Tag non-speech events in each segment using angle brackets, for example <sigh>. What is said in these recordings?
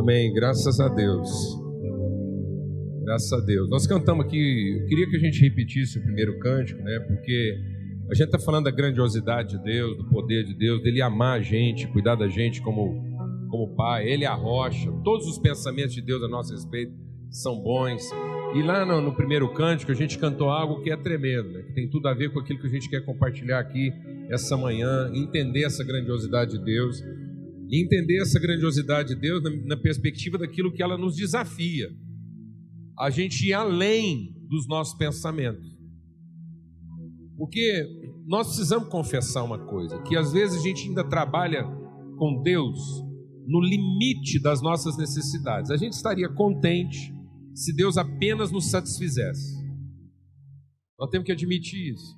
Amém. Graças a Deus. Graças a Deus. Nós cantamos aqui, eu queria que a gente repetisse o primeiro cântico, né? Porque a gente está falando da grandiosidade de Deus, do poder de Deus, dele amar a gente, cuidar da gente como, como pai, ele é a rocha. Todos os pensamentos de Deus a nosso respeito são bons. E lá no, no primeiro cântico a gente cantou algo que é tremendo, né? que tem tudo a ver com aquilo que a gente quer compartilhar aqui essa manhã, entender essa grandiosidade de Deus e entender essa grandiosidade de Deus na, na perspectiva daquilo que ela nos desafia. A gente ir além dos nossos pensamentos. Porque nós precisamos confessar uma coisa, que às vezes a gente ainda trabalha com Deus no limite das nossas necessidades. A gente estaria contente se Deus apenas nos satisfizesse. Nós temos que admitir isso.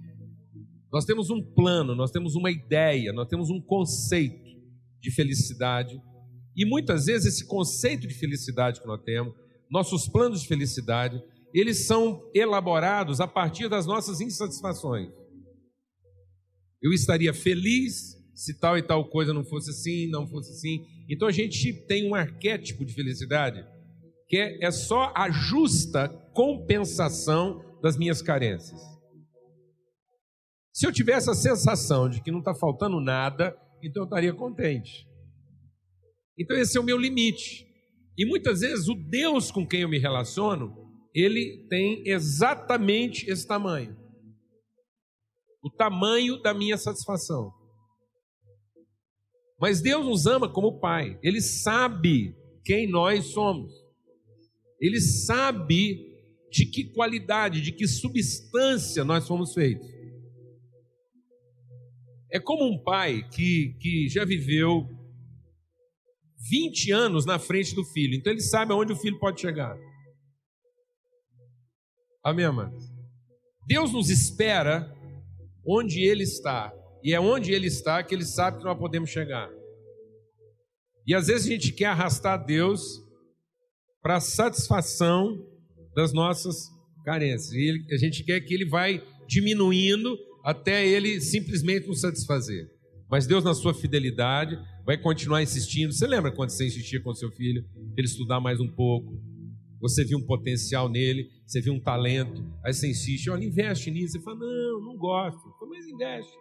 Nós temos um plano, nós temos uma ideia, nós temos um conceito de felicidade. E muitas vezes esse conceito de felicidade que nós temos, nossos planos de felicidade, eles são elaborados a partir das nossas insatisfações. Eu estaria feliz se tal e tal coisa não fosse assim, não fosse assim. Então a gente tem um arquétipo de felicidade que é, é só a justa compensação das minhas carências. Se eu tivesse a sensação de que não está faltando nada, então eu estaria contente. Então esse é o meu limite. E muitas vezes o Deus com quem eu me relaciono, ele tem exatamente esse tamanho. O tamanho da minha satisfação. Mas Deus nos ama como Pai. Ele sabe quem nós somos. Ele sabe de que qualidade, de que substância nós fomos feitos. É como um pai que, que já viveu 20 anos na frente do filho, então ele sabe aonde o filho pode chegar. Amém, amados? Deus nos espera onde Ele está, e é onde Ele está que Ele sabe que nós podemos chegar. E às vezes a gente quer arrastar Deus para a satisfação das nossas carências, e a gente quer que Ele vai diminuindo até ele simplesmente nos satisfazer. Mas Deus, na sua fidelidade, vai continuar insistindo. Você lembra quando você insistia com seu filho, ele estudar mais um pouco? Você viu um potencial nele, você viu um talento, aí você insiste, olha, investe nisso. Você fala, não, não gosto. Mas investe.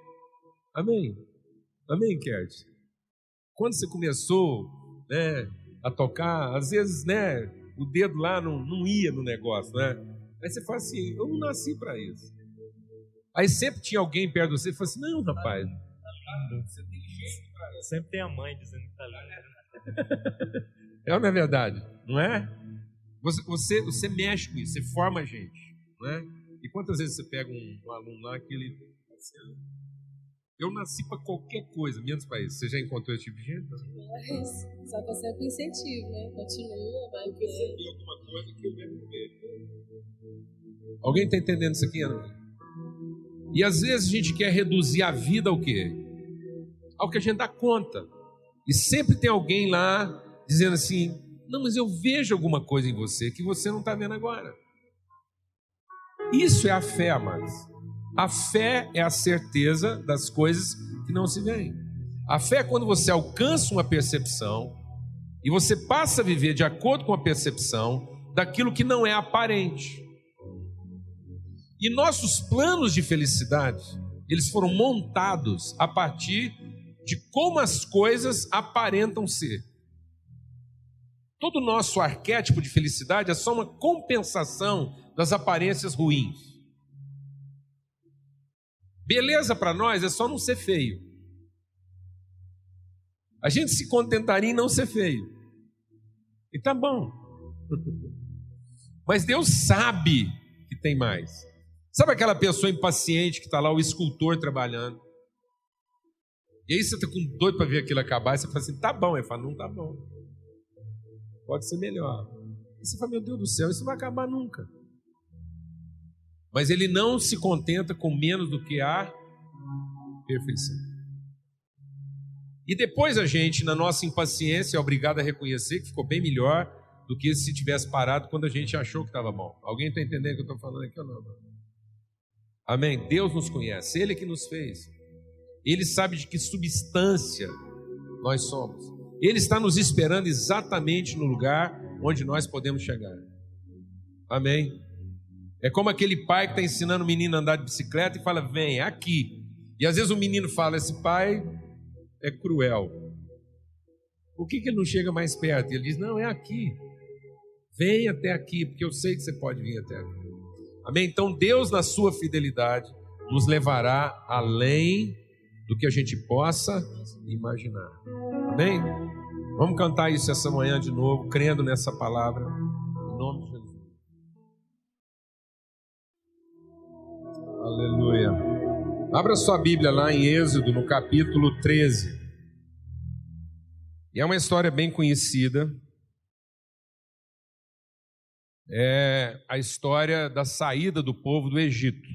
Amém? Amém, Kert? Quando você começou né, a tocar, às vezes né, o dedo lá não, não ia no negócio, né? Aí você fala assim, eu não nasci para isso. Aí sempre tinha alguém perto de você e falou assim: Não, rapaz, você tem jeito, cara. Sempre tem a mãe dizendo que tá lindo. É ou não é verdade? Não é? Você, você, você mexe com isso, você forma a gente. Não é? E quantas vezes você pega um, um aluno lá que ele. Eu nasci para qualquer coisa, menos para isso. Você já encontrou esse tipo de gente? Mas, só você é com incentivo, né? Continua, vai ver. Alguma coisa que eu quero ver. Alguém está entendendo isso aqui, Ana? E às vezes a gente quer reduzir a vida ao quê? Ao que a gente dá conta. E sempre tem alguém lá dizendo assim: não, mas eu vejo alguma coisa em você que você não está vendo agora. Isso é a fé, amados. A fé é a certeza das coisas que não se veem. A fé é quando você alcança uma percepção e você passa a viver de acordo com a percepção daquilo que não é aparente. E nossos planos de felicidade, eles foram montados a partir de como as coisas aparentam ser. Todo o nosso arquétipo de felicidade é só uma compensação das aparências ruins. Beleza para nós é só não ser feio. A gente se contentaria em não ser feio. E tá bom. <laughs> Mas Deus sabe que tem mais. Sabe aquela pessoa impaciente que está lá, o escultor trabalhando? E aí você está com doido para ver aquilo acabar, e você fala assim, tá bom. Ele fala, não tá bom. Pode ser melhor. E você fala, meu Deus do céu, isso não vai acabar nunca. Mas ele não se contenta com menos do que a perfeição. E depois a gente, na nossa impaciência, é obrigado a reconhecer que ficou bem melhor do que se tivesse parado quando a gente achou que estava bom. Alguém está entendendo o que eu estou falando aqui ou não? Amém? Deus nos conhece, Ele que nos fez. Ele sabe de que substância nós somos. Ele está nos esperando exatamente no lugar onde nós podemos chegar. Amém? É como aquele pai que está ensinando o menino a andar de bicicleta e fala: vem aqui. E às vezes o menino fala: esse pai é cruel. Por que, que ele não chega mais perto? E ele diz: não, é aqui. Vem até aqui, porque eu sei que você pode vir até aqui. Amém? Então Deus, na sua fidelidade, nos levará além do que a gente possa imaginar. Amém? Vamos cantar isso essa manhã de novo, crendo nessa palavra. Em nome de Jesus. Aleluia. Abra sua Bíblia lá em Êxodo, no capítulo 13. E é uma história bem conhecida. É a história da saída do povo do Egito.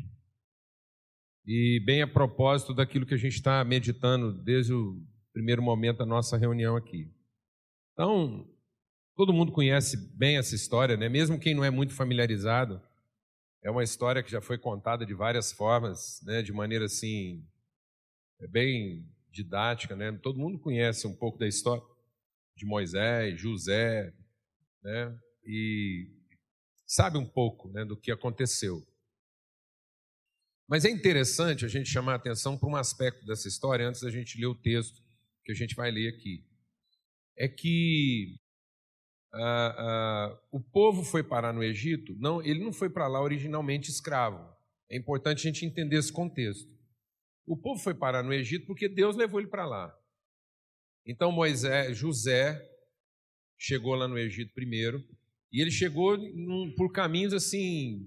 E bem a propósito daquilo que a gente está meditando desde o primeiro momento da nossa reunião aqui. Então, todo mundo conhece bem essa história, né? mesmo quem não é muito familiarizado. É uma história que já foi contada de várias formas, né? de maneira assim, é bem didática. Né? Todo mundo conhece um pouco da história de Moisés, José, né? e sabe um pouco né, do que aconteceu. Mas é interessante a gente chamar a atenção para um aspecto dessa história antes da gente ler o texto que a gente vai ler aqui é que ah, ah, o povo foi parar no Egito, não, ele não foi para lá originalmente escravo. É importante a gente entender esse contexto. O povo foi parar no Egito porque Deus levou ele para lá. Então Moisés, José chegou lá no Egito primeiro e ele chegou num, por caminhos assim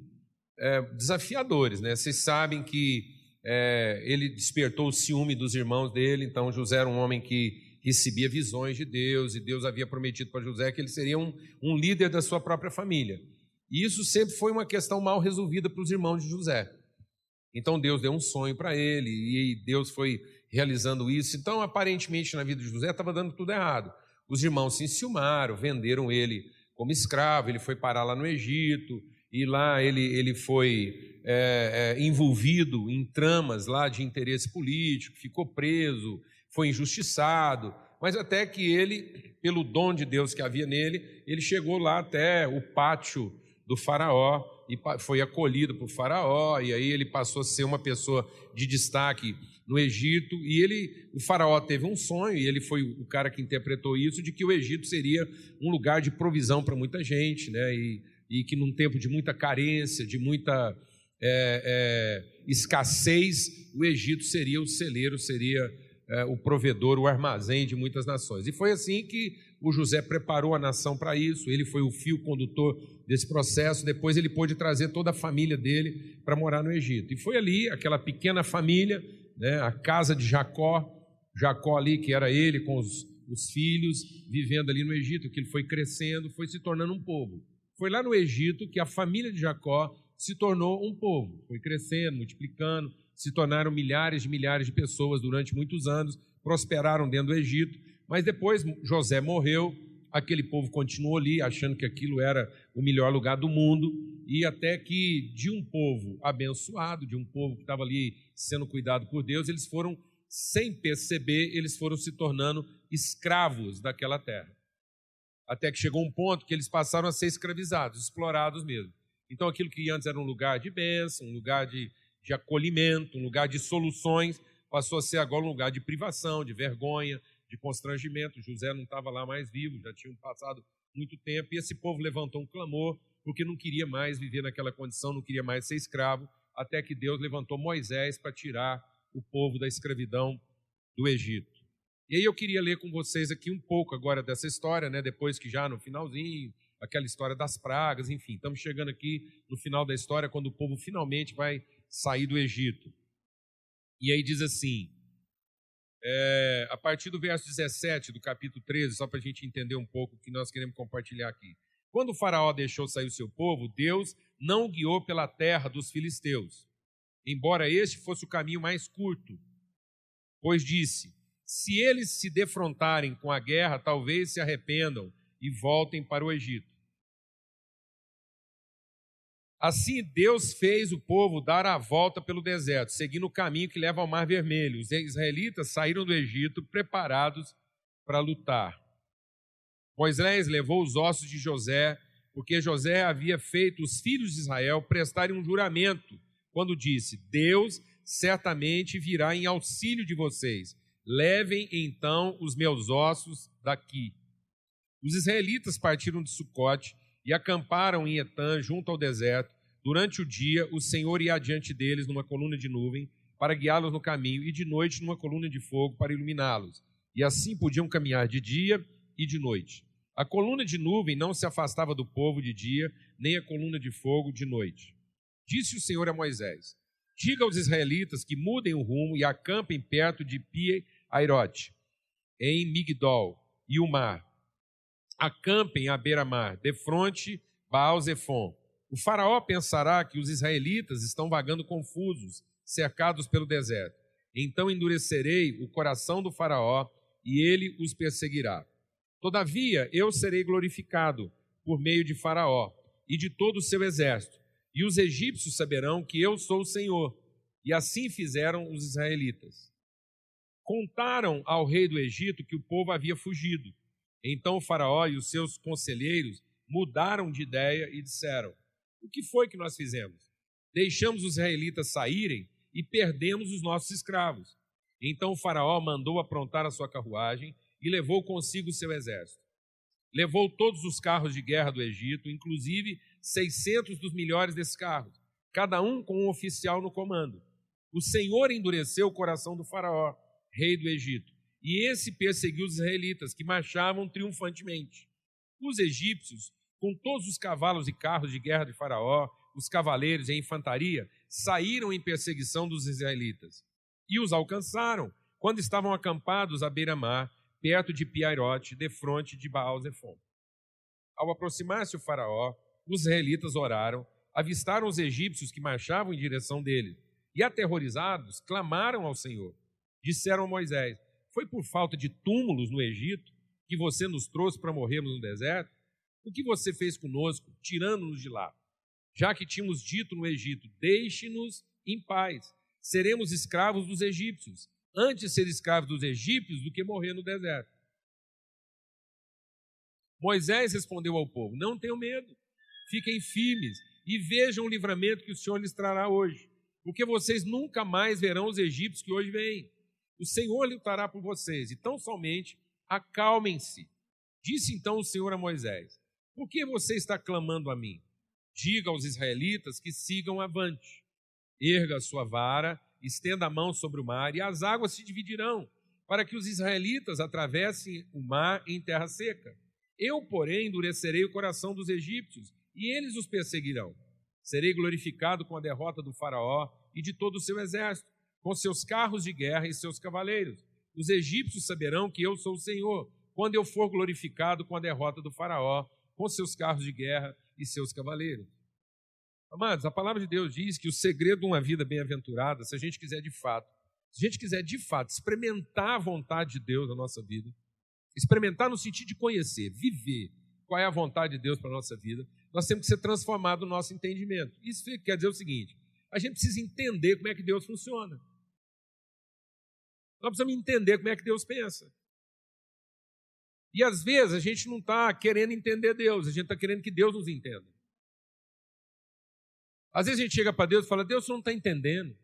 é, desafiadores, né? Vocês sabem que é, ele despertou o ciúme dos irmãos dele. Então José era um homem que recebia visões de Deus e Deus havia prometido para José que ele seria um, um líder da sua própria família. E isso sempre foi uma questão mal resolvida para os irmãos de José. Então Deus deu um sonho para ele e Deus foi realizando isso. Então, aparentemente, na vida de José estava dando tudo errado. Os irmãos se enciumaram, venderam ele como escravo, ele foi parar lá no Egito, e lá ele, ele foi é, é, envolvido em tramas lá de interesse político, ficou preso, foi injustiçado, mas até que ele, pelo dom de Deus que havia nele, ele chegou lá até o pátio do Faraó e foi acolhido por Faraó, e aí ele passou a ser uma pessoa de destaque no Egito, e ele, o Faraó teve um sonho, e ele foi o cara que interpretou isso, de que o Egito seria um lugar de provisão para muita gente, né? E, e que num tempo de muita carência, de muita é, é, escassez, o Egito seria o celeiro, seria é, o provedor, o armazém de muitas nações. E foi assim que o José preparou a nação para isso, ele foi o fio condutor desse processo. Depois ele pôde trazer toda a família dele para morar no Egito. E foi ali, aquela pequena família, né, a casa de Jacó, Jacó ali, que era ele com os, os filhos, vivendo ali no Egito, que ele foi crescendo, foi se tornando um povo. Foi lá no Egito que a família de Jacó se tornou um povo, foi crescendo, multiplicando, se tornaram milhares de milhares de pessoas durante muitos anos, prosperaram dentro do Egito, mas depois José morreu, aquele povo continuou ali, achando que aquilo era o melhor lugar do mundo, e até que de um povo abençoado, de um povo que estava ali sendo cuidado por Deus, eles foram, sem perceber, eles foram se tornando escravos daquela terra. Até que chegou um ponto que eles passaram a ser escravizados, explorados mesmo. Então aquilo que antes era um lugar de bênção, um lugar de de acolhimento, um lugar de soluções, passou a ser agora um lugar de privação, de vergonha, de constrangimento. José não estava lá mais vivo, já tinha passado muito tempo, e esse povo levantou um clamor, porque não queria mais viver naquela condição, não queria mais ser escravo, até que Deus levantou Moisés para tirar o povo da escravidão do Egito. E aí eu queria ler com vocês aqui um pouco agora dessa história, né? depois que já no finalzinho, aquela história das pragas, enfim, estamos chegando aqui no final da história, quando o povo finalmente vai sair do Egito. E aí diz assim, é, a partir do verso 17 do capítulo 13, só para a gente entender um pouco o que nós queremos compartilhar aqui. Quando o Faraó deixou sair o seu povo, Deus não o guiou pela terra dos filisteus, embora este fosse o caminho mais curto, pois disse: se eles se defrontarem com a guerra, talvez se arrependam e voltem para o Egito. Assim, Deus fez o povo dar a volta pelo deserto, seguindo o caminho que leva ao Mar Vermelho. Os israelitas saíram do Egito preparados para lutar. Moisés levou os ossos de José, porque José havia feito os filhos de Israel prestarem um juramento, quando disse: Deus certamente virá em auxílio de vocês. Levem então os meus ossos daqui. Os israelitas partiram de Sucote e acamparam em Etã, junto ao deserto. Durante o dia, o Senhor ia adiante deles numa coluna de nuvem para guiá-los no caminho, e de noite numa coluna de fogo para iluminá-los. E assim podiam caminhar de dia e de noite. A coluna de nuvem não se afastava do povo de dia, nem a coluna de fogo de noite. Disse o Senhor a Moisés: Diga aos israelitas que mudem o rumo e acampem perto de Pie Airote, em Migdol e o mar. Acampem à beira-mar, defronte Baal Zephon. O faraó pensará que os israelitas estão vagando confusos cercados pelo deserto. Então endurecerei o coração do Faraó e ele os perseguirá. Todavia eu serei glorificado por meio de Faraó e de todo o seu exército, e os egípcios saberão que eu sou o Senhor. E assim fizeram os israelitas. Contaram ao rei do Egito que o povo havia fugido. Então o Faraó e os seus conselheiros mudaram de ideia e disseram: O que foi que nós fizemos? Deixamos os israelitas saírem e perdemos os nossos escravos. Então o Faraó mandou aprontar a sua carruagem e levou consigo seu exército. Levou todos os carros de guerra do Egito, inclusive 600 dos melhores desses carros, cada um com um oficial no comando. O Senhor endureceu o coração do Faraó, rei do Egito, e esse perseguiu os israelitas, que marchavam triunfantemente. Os egípcios, com todos os cavalos e carros de guerra de Faraó, os cavaleiros e a infantaria, saíram em perseguição dos israelitas e os alcançaram quando estavam acampados à beira-mar, perto de Piairote, defronte de Baal-Zephon. Ao aproximar-se o faraó, os israelitas oraram, avistaram os egípcios que marchavam em direção dele e, aterrorizados, clamaram ao Senhor. Disseram a Moisés: Foi por falta de túmulos no Egito que você nos trouxe para morrermos no deserto? O que você fez conosco, tirando-nos de lá? já que tínhamos dito no Egito: Deixe-nos em paz, seremos escravos dos egípcios, antes ser escravos dos egípcios do que morrer no deserto. Moisés respondeu ao povo: Não tenham medo, fiquem firmes e vejam o livramento que o Senhor lhes trará hoje, porque vocês nunca mais verão os egípcios que hoje vêm. O Senhor lutará por vocês, e tão somente acalmem-se. Disse então o Senhor a Moisés: Por que você está clamando a mim? Diga aos israelitas que sigam avante. Erga a sua vara, estenda a mão sobre o mar, e as águas se dividirão, para que os israelitas atravessem o mar em terra seca. Eu, porém, endurecerei o coração dos egípcios, e eles os perseguirão. Serei glorificado com a derrota do Faraó e de todo o seu exército, com seus carros de guerra e seus cavaleiros. Os egípcios saberão que eu sou o Senhor, quando eu for glorificado com a derrota do Faraó, com seus carros de guerra e seus cavaleiros. Amados, a palavra de Deus diz que o segredo de uma vida bem-aventurada, se a gente quiser de fato, se a gente quiser de fato experimentar a vontade de Deus na nossa vida, experimentar no sentido de conhecer, viver qual é a vontade de Deus para a nossa vida, nós temos que ser transformado no nosso entendimento. Isso quer dizer o seguinte: a gente precisa entender como é que Deus funciona. Nós precisamos entender como é que Deus pensa. E às vezes a gente não está querendo entender Deus, a gente está querendo que Deus nos entenda. Às vezes a gente chega para Deus e fala: Deus, você não está entendendo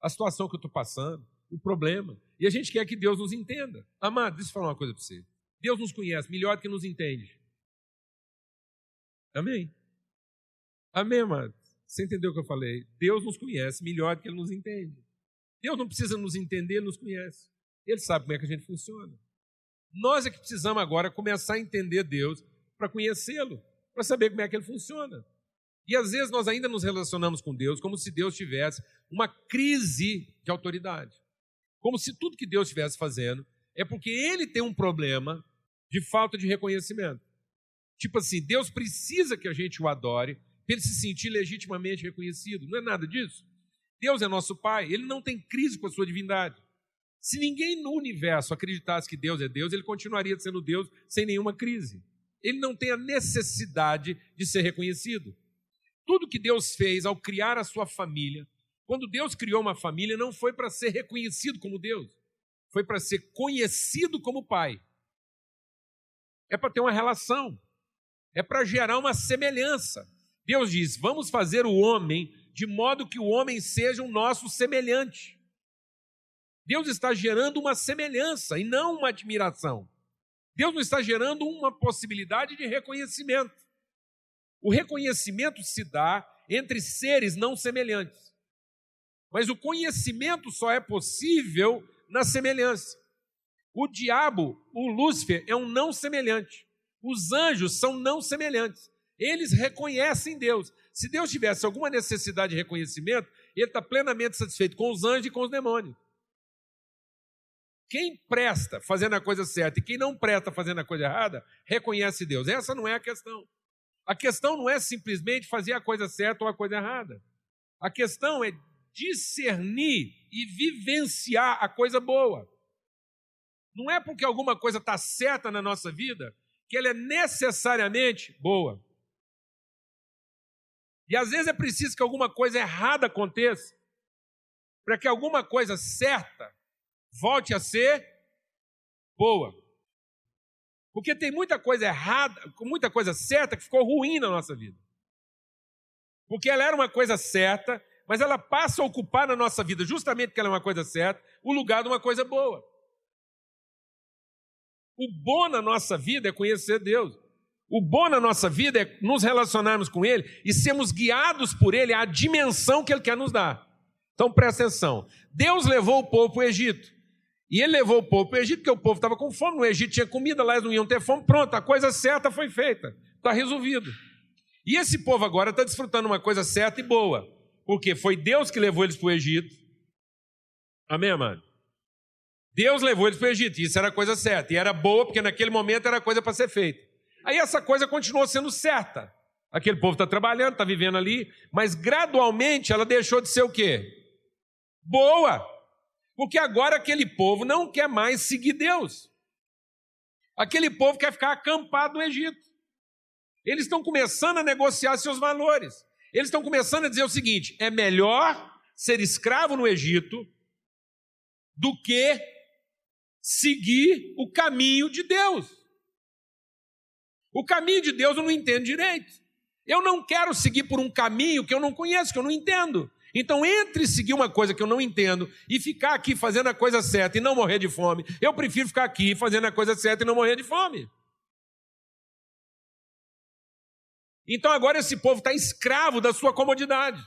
a situação que eu estou passando, o problema. E a gente quer que Deus nos entenda. Amado, deixa eu falar uma coisa para você. Deus nos conhece melhor do que nos entende. Amém? Amém, amado? Você entendeu o que eu falei? Deus nos conhece melhor do que Ele nos entende. Deus não precisa nos entender, Ele nos conhece. Ele sabe como é que a gente funciona. Nós é que precisamos agora começar a entender Deus para conhecê-lo, para saber como é que ele funciona. E às vezes nós ainda nos relacionamos com Deus como se Deus tivesse uma crise de autoridade. Como se tudo que Deus estivesse fazendo é porque ele tem um problema de falta de reconhecimento. Tipo assim, Deus precisa que a gente o adore para ele se sentir legitimamente reconhecido. Não é nada disso. Deus é nosso Pai, ele não tem crise com a sua divindade. Se ninguém no universo acreditasse que Deus é Deus, ele continuaria sendo Deus sem nenhuma crise. Ele não tem a necessidade de ser reconhecido. Tudo que Deus fez ao criar a sua família, quando Deus criou uma família, não foi para ser reconhecido como Deus, foi para ser conhecido como Pai. é para ter uma relação, é para gerar uma semelhança. Deus diz: vamos fazer o homem de modo que o homem seja o nosso semelhante. Deus está gerando uma semelhança e não uma admiração. Deus não está gerando uma possibilidade de reconhecimento. O reconhecimento se dá entre seres não semelhantes. Mas o conhecimento só é possível na semelhança. O diabo, o Lúcifer, é um não semelhante. Os anjos são não semelhantes. Eles reconhecem Deus. Se Deus tivesse alguma necessidade de reconhecimento, ele está plenamente satisfeito com os anjos e com os demônios. Quem presta fazendo a coisa certa e quem não presta fazendo a coisa errada, reconhece Deus. Essa não é a questão. A questão não é simplesmente fazer a coisa certa ou a coisa errada. A questão é discernir e vivenciar a coisa boa. Não é porque alguma coisa está certa na nossa vida que ela é necessariamente boa. E às vezes é preciso que alguma coisa errada aconteça para que alguma coisa certa volte a ser boa. Porque tem muita coisa errada, muita coisa certa que ficou ruim na nossa vida. Porque ela era uma coisa certa, mas ela passa a ocupar na nossa vida, justamente porque ela é uma coisa certa, o lugar de uma coisa boa. O bom na nossa vida é conhecer Deus. O bom na nossa vida é nos relacionarmos com Ele e sermos guiados por Ele à dimensão que Ele quer nos dar. Então presta atenção: Deus levou o povo para o Egito. E ele levou o povo para o Egito, porque o povo estava com fome, no Egito tinha comida, lá eles não iam ter fome, pronto, a coisa certa foi feita, está resolvido. E esse povo agora está desfrutando uma coisa certa e boa, porque foi Deus que levou eles para o Egito. Amém, amado? Deus levou eles para o Egito, e isso era coisa certa, e era boa, porque naquele momento era coisa para ser feita. Aí essa coisa continuou sendo certa. Aquele povo está trabalhando, está vivendo ali, mas gradualmente ela deixou de ser o quê? Boa. Porque agora aquele povo não quer mais seguir Deus. Aquele povo quer ficar acampado no Egito. Eles estão começando a negociar seus valores. Eles estão começando a dizer o seguinte: é melhor ser escravo no Egito do que seguir o caminho de Deus. O caminho de Deus eu não entendo direito. Eu não quero seguir por um caminho que eu não conheço, que eu não entendo. Então, entre seguir uma coisa que eu não entendo e ficar aqui fazendo a coisa certa e não morrer de fome, eu prefiro ficar aqui fazendo a coisa certa e não morrer de fome. Então, agora esse povo está escravo da sua comodidade.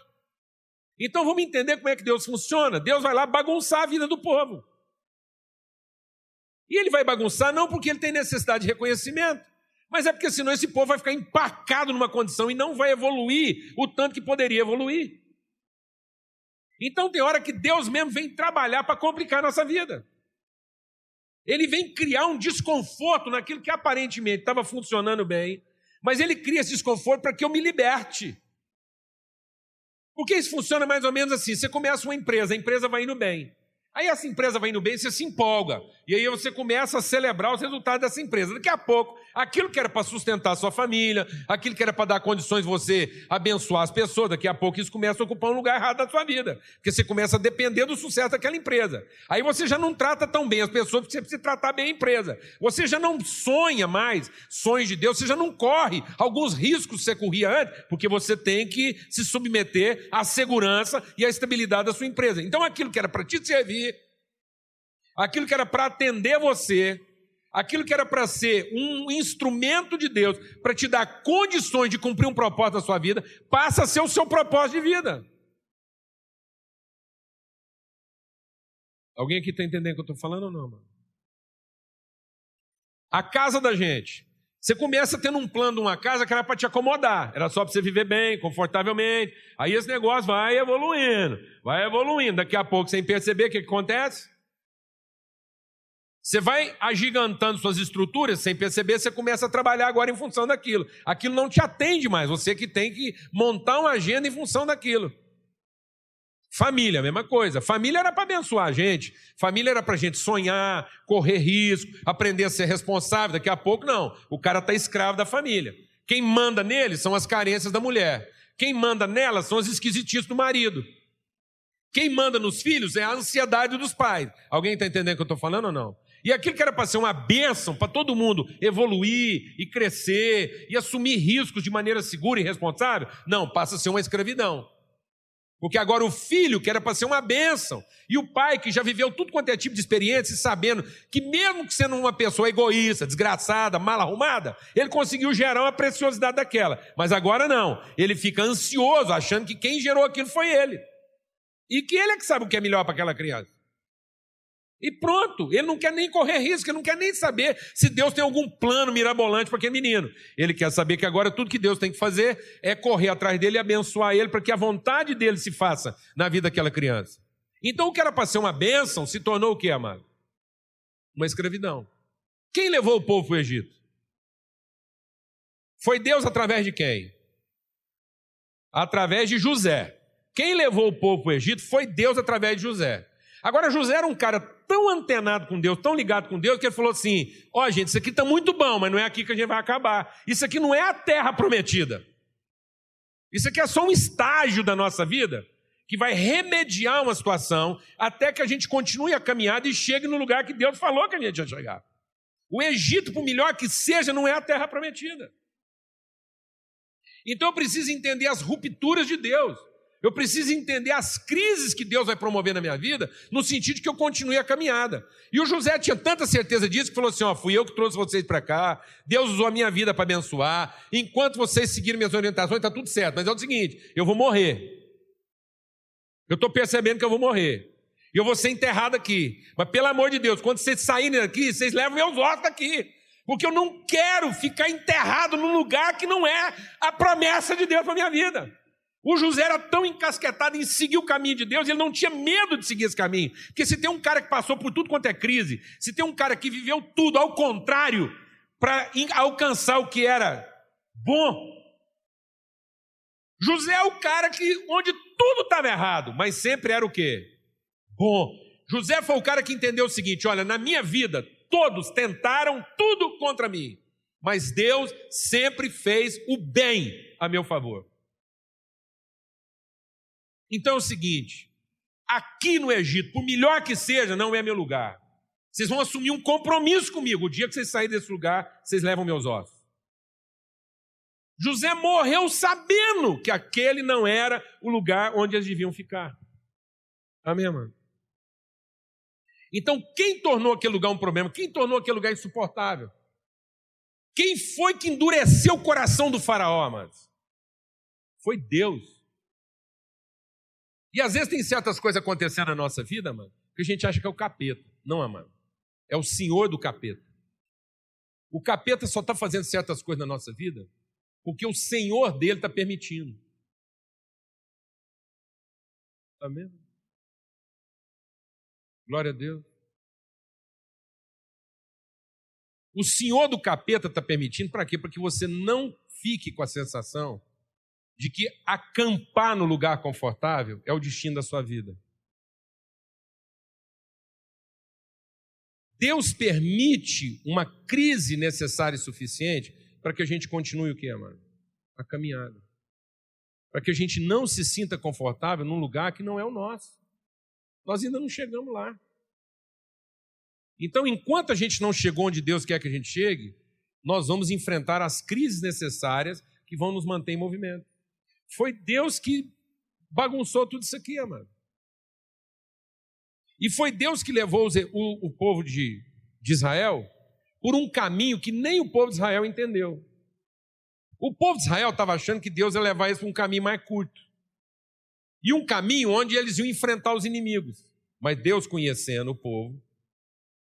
Então, vamos entender como é que Deus funciona. Deus vai lá bagunçar a vida do povo. E ele vai bagunçar não porque ele tem necessidade de reconhecimento, mas é porque senão esse povo vai ficar empacado numa condição e não vai evoluir o tanto que poderia evoluir. Então tem hora que Deus mesmo vem trabalhar para complicar a nossa vida. Ele vem criar um desconforto naquilo que aparentemente estava funcionando bem, mas ele cria esse desconforto para que eu me liberte. Porque isso funciona mais ou menos assim: você começa uma empresa, a empresa vai indo bem. Aí essa empresa vai indo bem, você se empolga. E aí você começa a celebrar os resultados dessa empresa. Daqui a pouco, aquilo que era para sustentar a sua família, aquilo que era para dar condições você abençoar as pessoas, daqui a pouco isso começa a ocupar um lugar errado da sua vida. Porque você começa a depender do sucesso daquela empresa. Aí você já não trata tão bem as pessoas, porque você precisa tratar bem a empresa. Você já não sonha mais sonhos de Deus, você já não corre alguns riscos que você corria antes, porque você tem que se submeter à segurança e à estabilidade da sua empresa. Então aquilo que era para te servir, aquilo que era para atender você, aquilo que era para ser um instrumento de Deus, para te dar condições de cumprir um propósito da sua vida, passa a ser o seu propósito de vida. Alguém aqui está entendendo o que eu estou falando ou não, mano? A casa da gente. Você começa tendo um plano de uma casa que era para te acomodar, era só para você viver bem, confortavelmente. Aí esse negócio vai evoluindo, vai evoluindo. Daqui a pouco, sem perceber, o que, que acontece? Você vai agigantando suas estruturas sem perceber, você começa a trabalhar agora em função daquilo. Aquilo não te atende mais, você que tem que montar uma agenda em função daquilo. Família, mesma coisa. Família era para abençoar a gente. Família era para a gente sonhar, correr risco, aprender a ser responsável. Daqui a pouco, não. O cara está escravo da família. Quem manda nele são as carências da mulher. Quem manda nela são as esquisitices do marido. Quem manda nos filhos é a ansiedade dos pais. Alguém está entendendo o que eu estou falando ou não? E aquilo que era para ser uma bênção para todo mundo evoluir e crescer e assumir riscos de maneira segura e responsável, não, passa a ser uma escravidão. Porque agora o filho, que era para ser uma bênção, e o pai, que já viveu tudo quanto é tipo de experiência, sabendo que, mesmo que sendo uma pessoa egoísta, desgraçada, mal arrumada, ele conseguiu gerar uma preciosidade daquela. Mas agora não. Ele fica ansioso, achando que quem gerou aquilo foi ele. E que ele é que sabe o que é melhor para aquela criança. E pronto, ele não quer nem correr risco, ele não quer nem saber se Deus tem algum plano mirabolante para aquele menino. Ele quer saber que agora tudo que Deus tem que fazer é correr atrás dele e abençoar ele para que a vontade dele se faça na vida daquela criança. Então o que era para ser uma bênção se tornou o que, amado? Uma escravidão. Quem levou o povo para o Egito? Foi Deus através de quem? Através de José. Quem levou o povo para o Egito foi Deus através de José. Agora, José era um cara tão antenado com Deus, tão ligado com Deus, que ele falou assim: Ó, oh, gente, isso aqui está muito bom, mas não é aqui que a gente vai acabar. Isso aqui não é a terra prometida. Isso aqui é só um estágio da nossa vida que vai remediar uma situação até que a gente continue a caminhada e chegue no lugar que Deus falou que a gente ia chegar. O Egito, por melhor que seja, não é a terra prometida. Então eu preciso entender as rupturas de Deus. Eu preciso entender as crises que Deus vai promover na minha vida, no sentido que eu continue a caminhada. E o José tinha tanta certeza disso que falou assim: ó, fui eu que trouxe vocês para cá, Deus usou a minha vida para abençoar, enquanto vocês seguirem minhas orientações, está tudo certo. Mas é o seguinte: eu vou morrer. Eu estou percebendo que eu vou morrer. E eu vou ser enterrado aqui. Mas pelo amor de Deus, quando vocês saírem daqui, vocês levam meus ossos daqui. Porque eu não quero ficar enterrado num lugar que não é a promessa de Deus para minha vida. O José era tão encasquetado em seguir o caminho de Deus, ele não tinha medo de seguir esse caminho. Porque se tem um cara que passou por tudo quanto é crise, se tem um cara que viveu tudo ao contrário, para alcançar o que era bom, José é o cara que onde tudo estava errado, mas sempre era o quê? Bom. José foi o cara que entendeu o seguinte: olha, na minha vida, todos tentaram tudo contra mim, mas Deus sempre fez o bem a meu favor. Então é o seguinte: aqui no Egito, por melhor que seja, não é meu lugar. Vocês vão assumir um compromisso comigo. O dia que vocês saírem desse lugar, vocês levam meus ossos. José morreu sabendo que aquele não era o lugar onde eles deviam ficar. Amém, mano? Então, quem tornou aquele lugar um problema? Quem tornou aquele lugar insuportável? Quem foi que endureceu o coração do faraó, amados? Foi Deus. E às vezes tem certas coisas acontecendo na nossa vida, mano, que a gente acha que é o capeta. Não, é, mano. É o senhor do capeta. O capeta só está fazendo certas coisas na nossa vida porque o senhor dele está permitindo. Amém? Glória a Deus. O senhor do capeta está permitindo para quê? Para que você não fique com a sensação de que acampar no lugar confortável é o destino da sua vida. Deus permite uma crise necessária e suficiente para que a gente continue o que, amado? A caminhada. Para que a gente não se sinta confortável num lugar que não é o nosso. Nós ainda não chegamos lá. Então, enquanto a gente não chegou onde Deus quer que a gente chegue, nós vamos enfrentar as crises necessárias que vão nos manter em movimento. Foi Deus que bagunçou tudo isso aqui, amado. E foi Deus que levou o, o povo de, de Israel por um caminho que nem o povo de Israel entendeu. O povo de Israel estava achando que Deus ia levar eles para um caminho mais curto. E um caminho onde eles iam enfrentar os inimigos. Mas Deus, conhecendo o povo,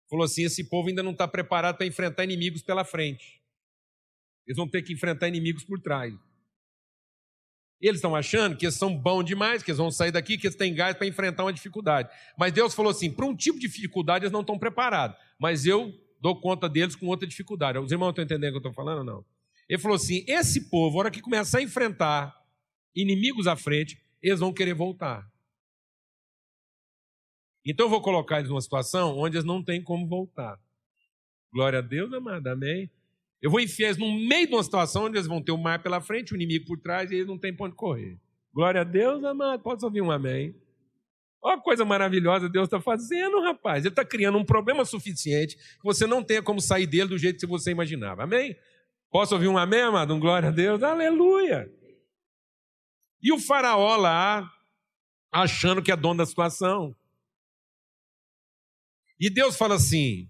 falou assim: esse povo ainda não está preparado para enfrentar inimigos pela frente. Eles vão ter que enfrentar inimigos por trás. Eles estão achando que eles são bons demais, que eles vão sair daqui, que eles têm gás para enfrentar uma dificuldade. Mas Deus falou assim: para um tipo de dificuldade eles não estão preparados, mas eu dou conta deles com outra dificuldade. Os irmãos estão entendendo o que eu estou falando ou não? Ele falou assim: esse povo, a hora que começar a enfrentar inimigos à frente, eles vão querer voltar. Então eu vou colocar eles numa situação onde eles não têm como voltar. Glória a Deus, amado, amém? Eu vou enfiar eles no meio de uma situação onde eles vão ter o mar pela frente, o inimigo por trás, e eles não têm para onde correr. Glória a Deus, amado. Pode ouvir um amém? Olha a coisa maravilhosa Deus está fazendo, rapaz. Ele está criando um problema suficiente que você não tenha como sair dele do jeito que você imaginava. Amém? Posso ouvir um amém, amado? Um glória a Deus? Aleluia! E o faraó lá, achando que é dono da situação. E Deus fala assim: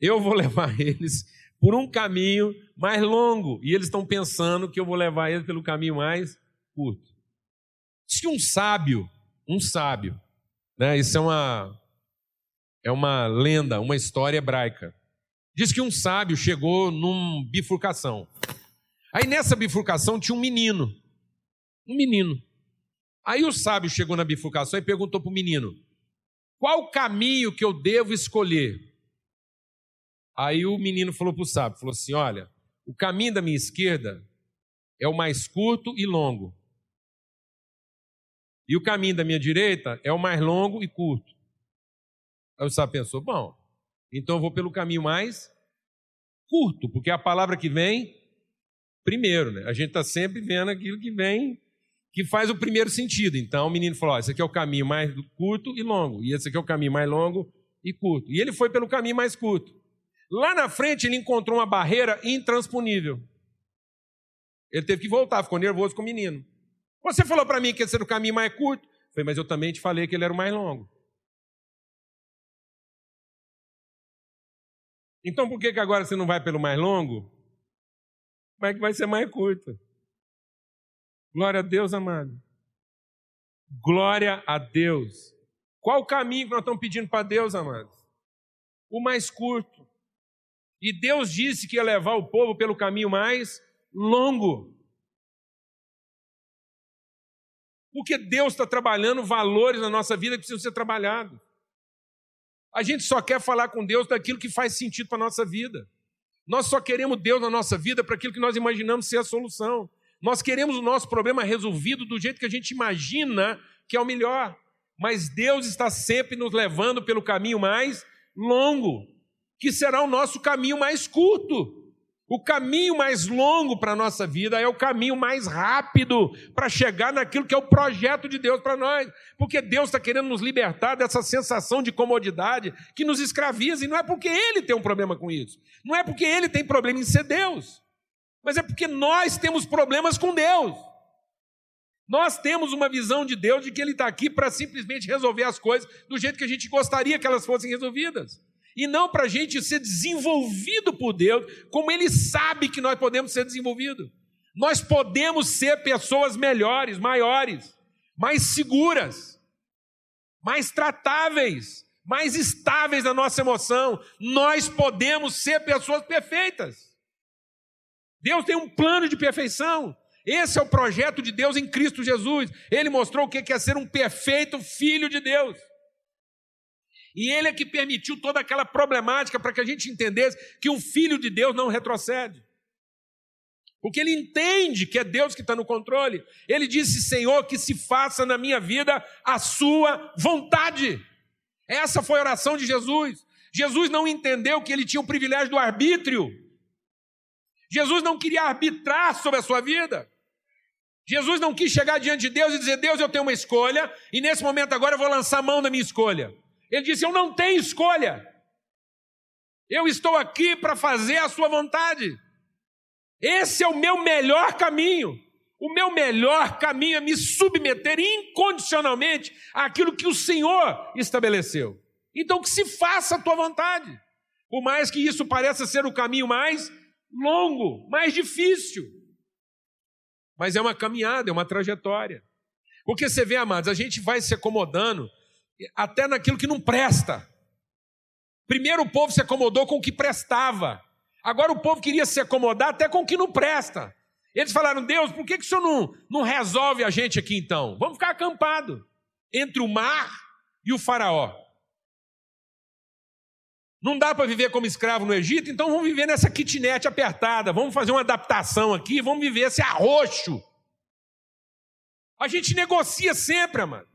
eu vou <laughs> levar eles por um caminho mais longo. E eles estão pensando que eu vou levar eles pelo caminho mais curto. Diz que um sábio, um sábio, né? Isso é uma, é uma lenda, uma história hebraica. Diz que um sábio chegou numa bifurcação. Aí nessa bifurcação tinha um menino. Um menino. Aí o sábio chegou na bifurcação e perguntou para o menino: qual caminho que eu devo escolher? Aí o menino falou para o sábio: falou assim, olha, o caminho da minha esquerda é o mais curto e longo. E o caminho da minha direita é o mais longo e curto. Aí o sábio pensou: bom, então eu vou pelo caminho mais curto, porque é a palavra que vem primeiro, né? A gente está sempre vendo aquilo que vem, que faz o primeiro sentido. Então o menino falou: esse aqui é o caminho mais curto e longo, e esse aqui é o caminho mais longo e curto. E ele foi pelo caminho mais curto. Lá na frente ele encontrou uma barreira intransponível. Ele teve que voltar, ficou nervoso com o menino. Você falou para mim que esse era o caminho mais curto. Eu falei, mas eu também te falei que ele era o mais longo. Então por que, que agora você não vai pelo mais longo? Como é que vai ser mais curto? Glória a Deus, amado. Glória a Deus. Qual o caminho que nós estamos pedindo para Deus, amados? O mais curto. E Deus disse que ia levar o povo pelo caminho mais longo. Porque Deus está trabalhando valores na nossa vida que precisam ser trabalhados. A gente só quer falar com Deus daquilo que faz sentido para a nossa vida. Nós só queremos Deus na nossa vida para aquilo que nós imaginamos ser a solução. Nós queremos o nosso problema resolvido do jeito que a gente imagina que é o melhor. Mas Deus está sempre nos levando pelo caminho mais longo, que será o nosso caminho mais curto. O caminho mais longo para a nossa vida é o caminho mais rápido para chegar naquilo que é o projeto de Deus para nós. Porque Deus está querendo nos libertar dessa sensação de comodidade que nos escraviza. E não é porque Ele tem um problema com isso. Não é porque Ele tem problema em ser Deus. Mas é porque nós temos problemas com Deus. Nós temos uma visão de Deus de que Ele está aqui para simplesmente resolver as coisas do jeito que a gente gostaria que elas fossem resolvidas e não para a gente ser desenvolvido por Deus, como Ele sabe que nós podemos ser desenvolvidos. Nós podemos ser pessoas melhores, maiores, mais seguras, mais tratáveis, mais estáveis na nossa emoção. Nós podemos ser pessoas perfeitas. Deus tem um plano de perfeição. Esse é o projeto de Deus em Cristo Jesus. Ele mostrou o que é ser um perfeito filho de Deus. E ele é que permitiu toda aquela problemática para que a gente entendesse que o Filho de Deus não retrocede. Porque ele entende que é Deus que está no controle. Ele disse: Senhor, que se faça na minha vida a sua vontade. Essa foi a oração de Jesus. Jesus não entendeu que ele tinha o privilégio do arbítrio. Jesus não queria arbitrar sobre a sua vida. Jesus não quis chegar diante de Deus e dizer: Deus, eu tenho uma escolha, e nesse momento agora eu vou lançar a mão da minha escolha. Ele disse: Eu não tenho escolha. Eu estou aqui para fazer a sua vontade. Esse é o meu melhor caminho. O meu melhor caminho é me submeter incondicionalmente àquilo que o Senhor estabeleceu. Então, que se faça a tua vontade. Por mais que isso pareça ser o caminho mais longo, mais difícil. Mas é uma caminhada, é uma trajetória. Porque você vê, amados, a gente vai se acomodando até naquilo que não presta. Primeiro o povo se acomodou com o que prestava. Agora o povo queria se acomodar até com o que não presta. Eles falaram: Deus, por que, que o senhor não, não resolve a gente aqui então? Vamos ficar acampado entre o mar e o Faraó. Não dá para viver como escravo no Egito, então vamos viver nessa kitnet apertada. Vamos fazer uma adaptação aqui, vamos viver esse arroxo. A gente negocia sempre, amado.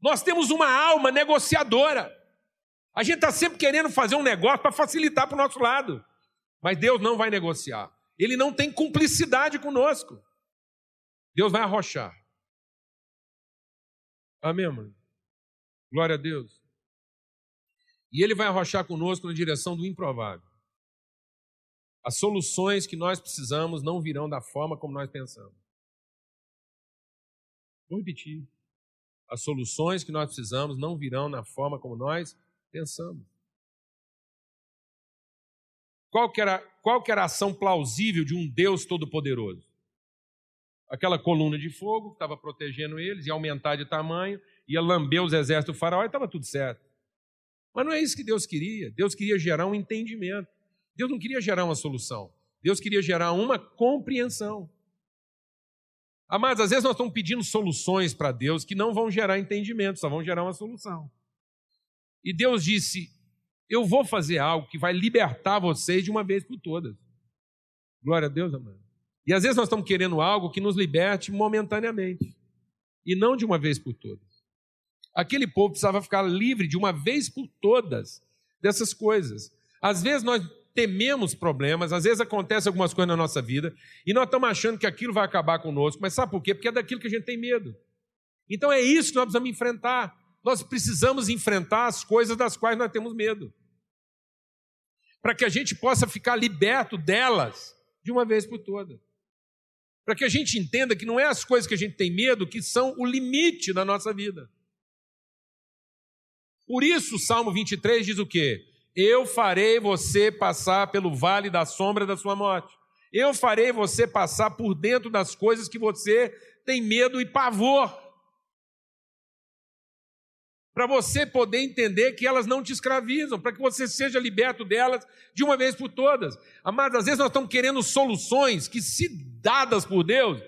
Nós temos uma alma negociadora. A gente está sempre querendo fazer um negócio para facilitar para o nosso lado. Mas Deus não vai negociar. Ele não tem cumplicidade conosco. Deus vai arrochar. Amém, mano? Glória a Deus. E ele vai arrochar conosco na direção do improvável. As soluções que nós precisamos não virão da forma como nós pensamos. Vou repetir. As soluções que nós precisamos não virão na forma como nós pensamos. Qual que era, qual que era a ação plausível de um Deus todo-poderoso? Aquela coluna de fogo que estava protegendo eles, ia aumentar de tamanho, ia lamber os exércitos do faraó e estava tudo certo. Mas não é isso que Deus queria. Deus queria gerar um entendimento. Deus não queria gerar uma solução. Deus queria gerar uma compreensão. Amados, às vezes nós estamos pedindo soluções para Deus que não vão gerar entendimento, só vão gerar uma solução. E Deus disse: Eu vou fazer algo que vai libertar vocês de uma vez por todas. Glória a Deus, amado. E às vezes nós estamos querendo algo que nos liberte momentaneamente, e não de uma vez por todas. Aquele povo precisava ficar livre de uma vez por todas dessas coisas. Às vezes nós tememos problemas, às vezes acontece algumas coisas na nossa vida e nós estamos achando que aquilo vai acabar conosco, mas sabe por quê? Porque é daquilo que a gente tem medo. Então é isso que nós precisamos enfrentar. Nós precisamos enfrentar as coisas das quais nós temos medo. Para que a gente possa ficar liberto delas de uma vez por todas. Para que a gente entenda que não é as coisas que a gente tem medo que são o limite da nossa vida. Por isso, o Salmo 23 diz o quê? Eu farei você passar pelo vale da sombra da sua morte. Eu farei você passar por dentro das coisas que você tem medo e pavor. Para você poder entender que elas não te escravizam, para que você seja liberto delas de uma vez por todas. Amados, às vezes nós estamos querendo soluções que, se dadas por Deus,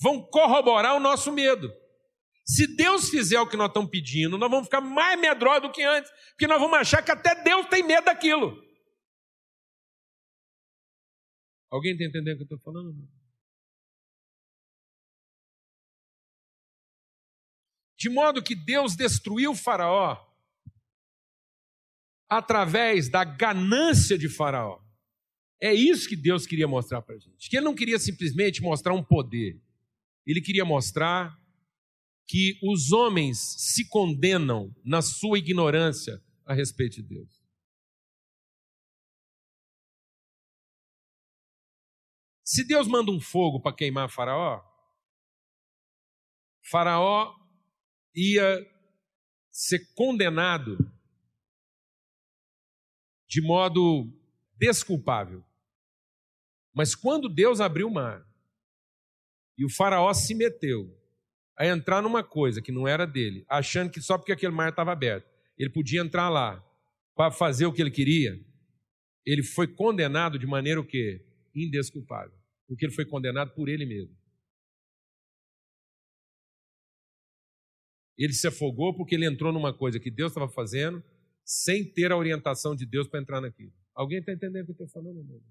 vão corroborar o nosso medo. Se Deus fizer o que nós estamos pedindo, nós vamos ficar mais medrosos do que antes, porque nós vamos achar que até Deus tem medo daquilo. Alguém está entendendo o que eu estou falando? De modo que Deus destruiu Faraó através da ganância de Faraó. É isso que Deus queria mostrar para a gente. Que Ele não queria simplesmente mostrar um poder, Ele queria mostrar que os homens se condenam na sua ignorância a respeito de Deus. Se Deus manda um fogo para queimar Faraó, Faraó ia ser condenado de modo desculpável. Mas quando Deus abriu o mar e o Faraó se meteu, a entrar numa coisa que não era dele, achando que só porque aquele mar estava aberto, ele podia entrar lá para fazer o que ele queria, ele foi condenado de maneira o quê? Indesculpável. Porque ele foi condenado por ele mesmo. Ele se afogou porque ele entrou numa coisa que Deus estava fazendo sem ter a orientação de Deus para entrar naquilo. Alguém está entendendo o que eu estou falando?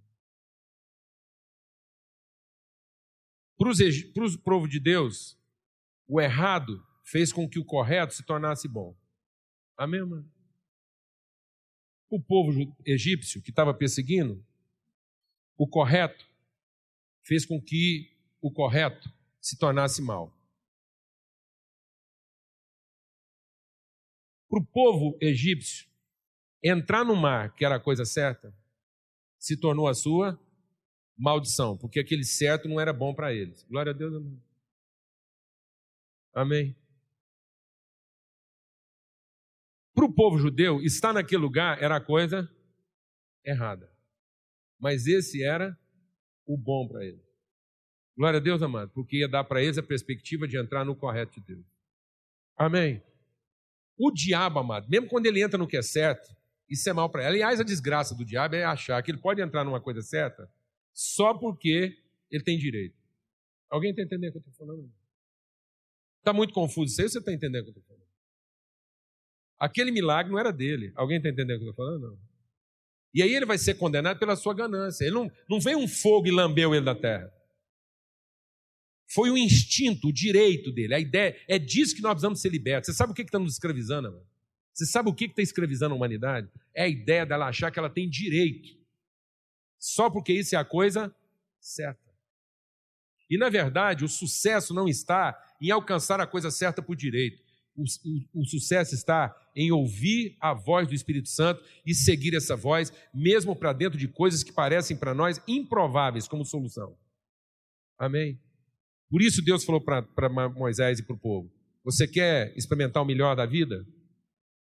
Para o povo de Deus, o errado fez com que o correto se tornasse bom. Amém, mano? O povo egípcio que estava perseguindo, o correto fez com que o correto se tornasse mal. Para o povo egípcio, entrar no mar, que era a coisa certa, se tornou a sua maldição, porque aquele certo não era bom para eles. Glória a Deus. Amém. Amém. Para o povo judeu, estar naquele lugar era a coisa errada. Mas esse era o bom para eles. Glória a Deus, amado, porque ia dar para eles a perspectiva de entrar no correto de Deus. Amém. O diabo, amado, mesmo quando ele entra no que é certo, isso é mal para ele. Aliás, a desgraça do diabo é achar que ele pode entrar numa coisa certa só porque ele tem direito. Alguém está entendendo o que eu estou falando? Está muito confuso isso aí, você está entendendo o que eu estou falando? Aquele milagre não era dele. Alguém está entendendo o que eu estou falando? Não. E aí ele vai ser condenado pela sua ganância. Ele não, não veio um fogo e lambeu ele da terra. Foi o instinto, o direito dele. A ideia é disso que nós precisamos ser libertos. Você sabe o que está nos escravizando? Mano? Você sabe o que está escravizando a humanidade? É a ideia dela achar que ela tem direito. Só porque isso é a coisa certa. E na verdade, o sucesso não está em alcançar a coisa certa por direito. O, o, o, sucesso está em ouvir a voz do Espírito Santo e seguir essa voz, mesmo para dentro de coisas que parecem para nós improváveis como solução. Amém? Por isso Deus falou para Moisés e para o povo: Você quer experimentar o melhor da vida?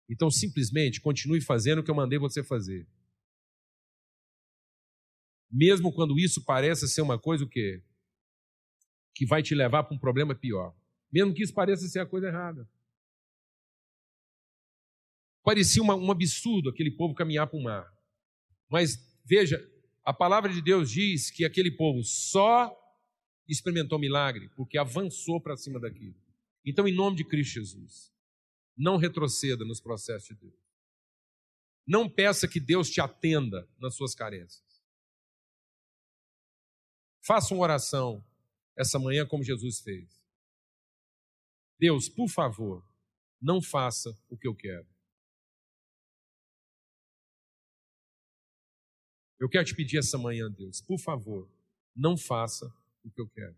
Então simplesmente continue fazendo o que eu mandei você fazer. Mesmo quando isso pareça ser uma coisa o quê? Que vai te levar para um problema pior. Mesmo que isso pareça ser a coisa errada. Parecia uma, um absurdo aquele povo caminhar para o mar. Mas veja, a palavra de Deus diz que aquele povo só experimentou milagre porque avançou para cima daquilo. Então, em nome de Cristo Jesus, não retroceda nos processos de Deus. Não peça que Deus te atenda nas suas carências. Faça uma oração essa manhã como Jesus fez. Deus, por favor, não faça o que eu quero. Eu quero te pedir essa manhã, Deus, por favor, não faça o que eu quero.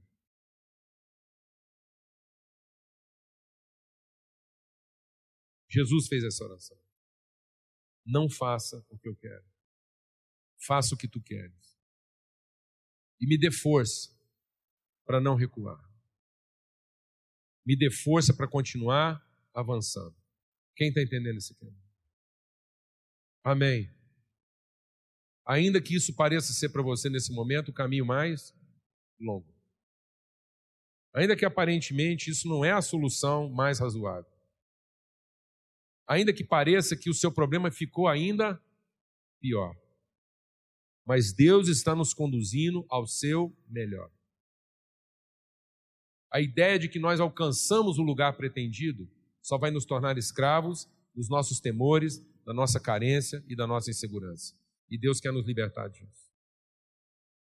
Jesus fez essa oração. Não faça o que eu quero. Faça o que tu queres. E me dê força para não recuar. Me dê força para continuar avançando. Quem está entendendo esse tema? Amém. Ainda que isso pareça ser para você nesse momento o caminho mais longo. Ainda que aparentemente isso não é a solução mais razoável. Ainda que pareça que o seu problema ficou ainda pior. Mas Deus está nos conduzindo ao seu melhor. A ideia de que nós alcançamos o lugar pretendido só vai nos tornar escravos dos nossos temores, da nossa carência e da nossa insegurança. E Deus quer nos libertar disso.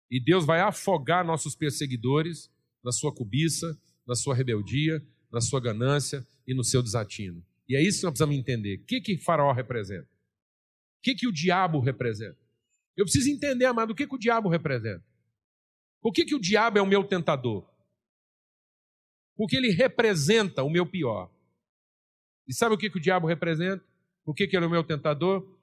E Deus vai afogar nossos perseguidores na sua cobiça, na sua rebeldia, na sua ganância e no seu desatino. E é isso que nós precisamos entender. O que, que Faraó representa? O que, que o diabo representa? Eu preciso entender, amado, o que, que o diabo representa. Por que, que o diabo é o meu tentador? Porque ele representa o meu pior. E sabe o que, que o diabo representa? Por que, que ele é o meu tentador?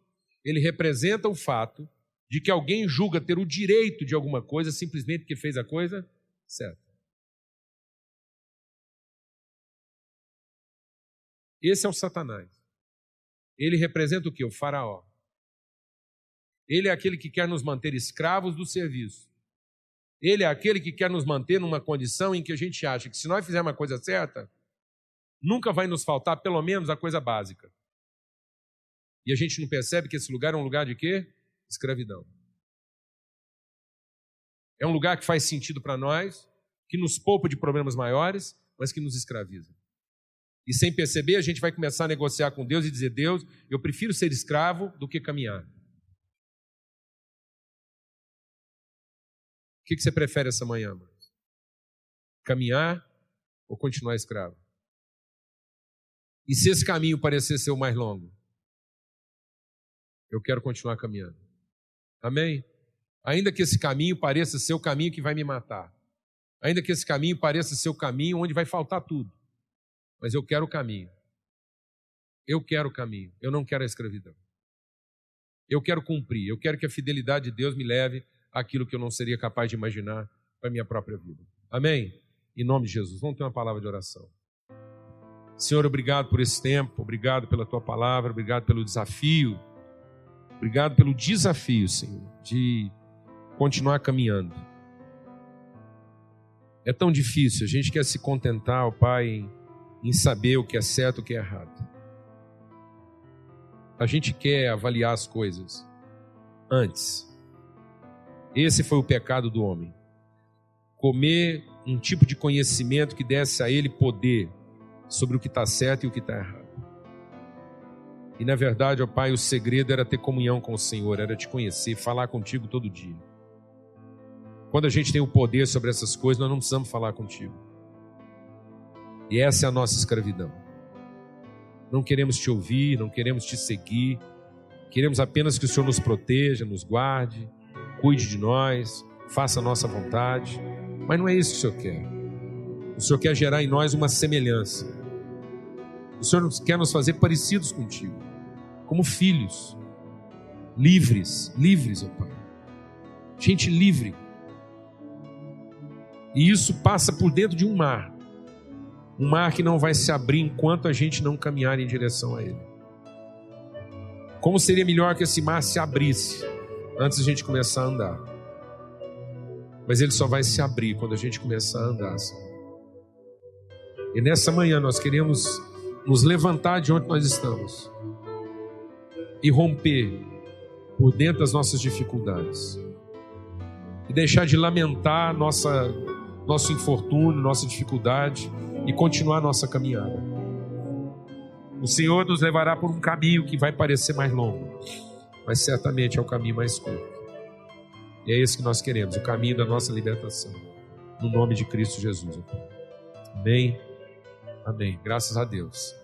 ele representa o fato de que alguém julga ter o direito de alguma coisa simplesmente porque fez a coisa certa. Esse é o Satanás. Ele representa o que? O Faraó. Ele é aquele que quer nos manter escravos do serviço. Ele é aquele que quer nos manter numa condição em que a gente acha que se nós fizermos a coisa certa, nunca vai nos faltar pelo menos a coisa básica. E a gente não percebe que esse lugar é um lugar de quê? Escravidão. É um lugar que faz sentido para nós, que nos poupa de problemas maiores, mas que nos escraviza. E sem perceber, a gente vai começar a negociar com Deus e dizer: Deus, eu prefiro ser escravo do que caminhar. O que você prefere essa manhã, mãe? Caminhar ou continuar escravo? E se esse caminho parecer ser o mais longo? eu quero continuar caminhando. Amém? Ainda que esse caminho pareça ser o caminho que vai me matar. Ainda que esse caminho pareça ser o caminho onde vai faltar tudo. Mas eu quero o caminho. Eu quero o caminho. Eu não quero a escravidão. Eu quero cumprir. Eu quero que a fidelidade de Deus me leve àquilo que eu não seria capaz de imaginar para a minha própria vida. Amém? Em nome de Jesus. Vamos ter uma palavra de oração. Senhor, obrigado por esse tempo, obrigado pela tua palavra, obrigado pelo desafio Obrigado pelo desafio, Senhor, de continuar caminhando. É tão difícil, a gente quer se contentar, ó Pai, em, em saber o que é certo e o que é errado. A gente quer avaliar as coisas antes. Esse foi o pecado do homem. Comer um tipo de conhecimento que desse a ele poder sobre o que está certo e o que está errado. E na verdade, ó Pai, o segredo era ter comunhão com o Senhor, era te conhecer, falar contigo todo dia. Quando a gente tem o poder sobre essas coisas, nós não precisamos falar contigo. E essa é a nossa escravidão. Não queremos te ouvir, não queremos te seguir, queremos apenas que o Senhor nos proteja, nos guarde, cuide de nós, faça a nossa vontade. Mas não é isso que o Senhor quer. O Senhor quer gerar em nós uma semelhança O Senhor quer nos fazer parecidos contigo, como filhos, livres, livres, ó Pai. Gente livre. E isso passa por dentro de um mar. Um mar que não vai se abrir enquanto a gente não caminhar em direção a ele. Como seria melhor que esse mar se abrisse antes da gente começar a andar? Mas ele só vai se abrir quando a gente começar a andar. Senhor. E nessa manhã nós queremos nos levantar de onde nós estamos e romper por dentro das nossas dificuldades e deixar de lamentar nossa nosso infortúnio, nossa dificuldade e continuar nossa caminhada. O Senhor nos levará por um caminho que vai parecer mais longo, mas certamente é o caminho mais curto. E é esse que nós queremos, o caminho da nossa libertação. No nome de Cristo Jesus. Amém. Amém. Graças a Deus.